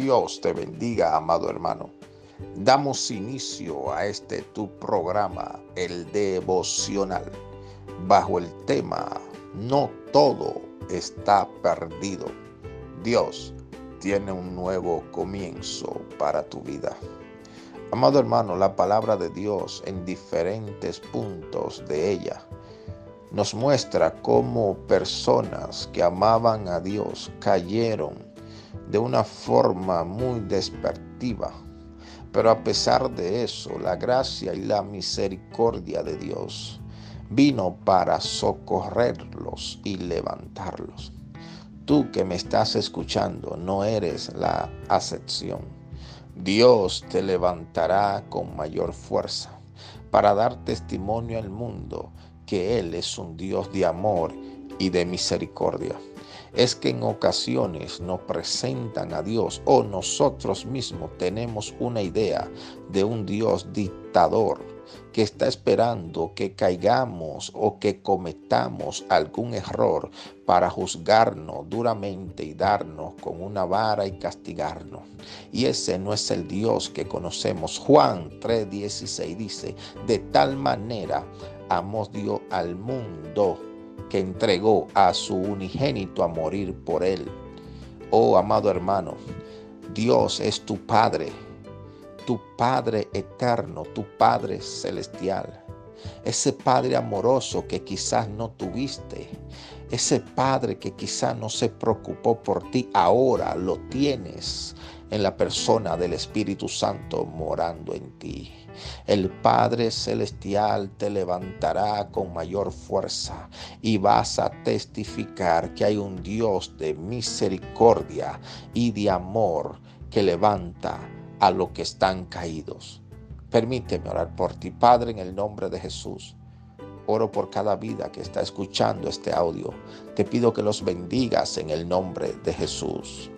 Dios te bendiga, amado hermano. Damos inicio a este tu programa, el devocional, bajo el tema No todo está perdido. Dios tiene un nuevo comienzo para tu vida. Amado hermano, la palabra de Dios en diferentes puntos de ella nos muestra cómo personas que amaban a Dios cayeron de una forma muy despertiva. Pero a pesar de eso, la gracia y la misericordia de Dios vino para socorrerlos y levantarlos. Tú que me estás escuchando no eres la acepción. Dios te levantará con mayor fuerza para dar testimonio al mundo que Él es un Dios de amor y de misericordia. Es que en ocasiones nos presentan a Dios o nosotros mismos tenemos una idea de un Dios dictador que está esperando que caigamos o que cometamos algún error para juzgarnos duramente y darnos con una vara y castigarnos. Y ese no es el Dios que conocemos. Juan 3:16 dice, de tal manera amó Dios al mundo que entregó a su unigénito a morir por él. Oh amado hermano, Dios es tu Padre, tu Padre eterno, tu Padre celestial. Ese Padre amoroso que quizás no tuviste, ese Padre que quizás no se preocupó por ti, ahora lo tienes en la persona del Espíritu Santo morando en ti. El Padre Celestial te levantará con mayor fuerza y vas a testificar que hay un Dios de misericordia y de amor que levanta a los que están caídos. Permíteme orar por ti, Padre, en el nombre de Jesús. Oro por cada vida que está escuchando este audio. Te pido que los bendigas en el nombre de Jesús.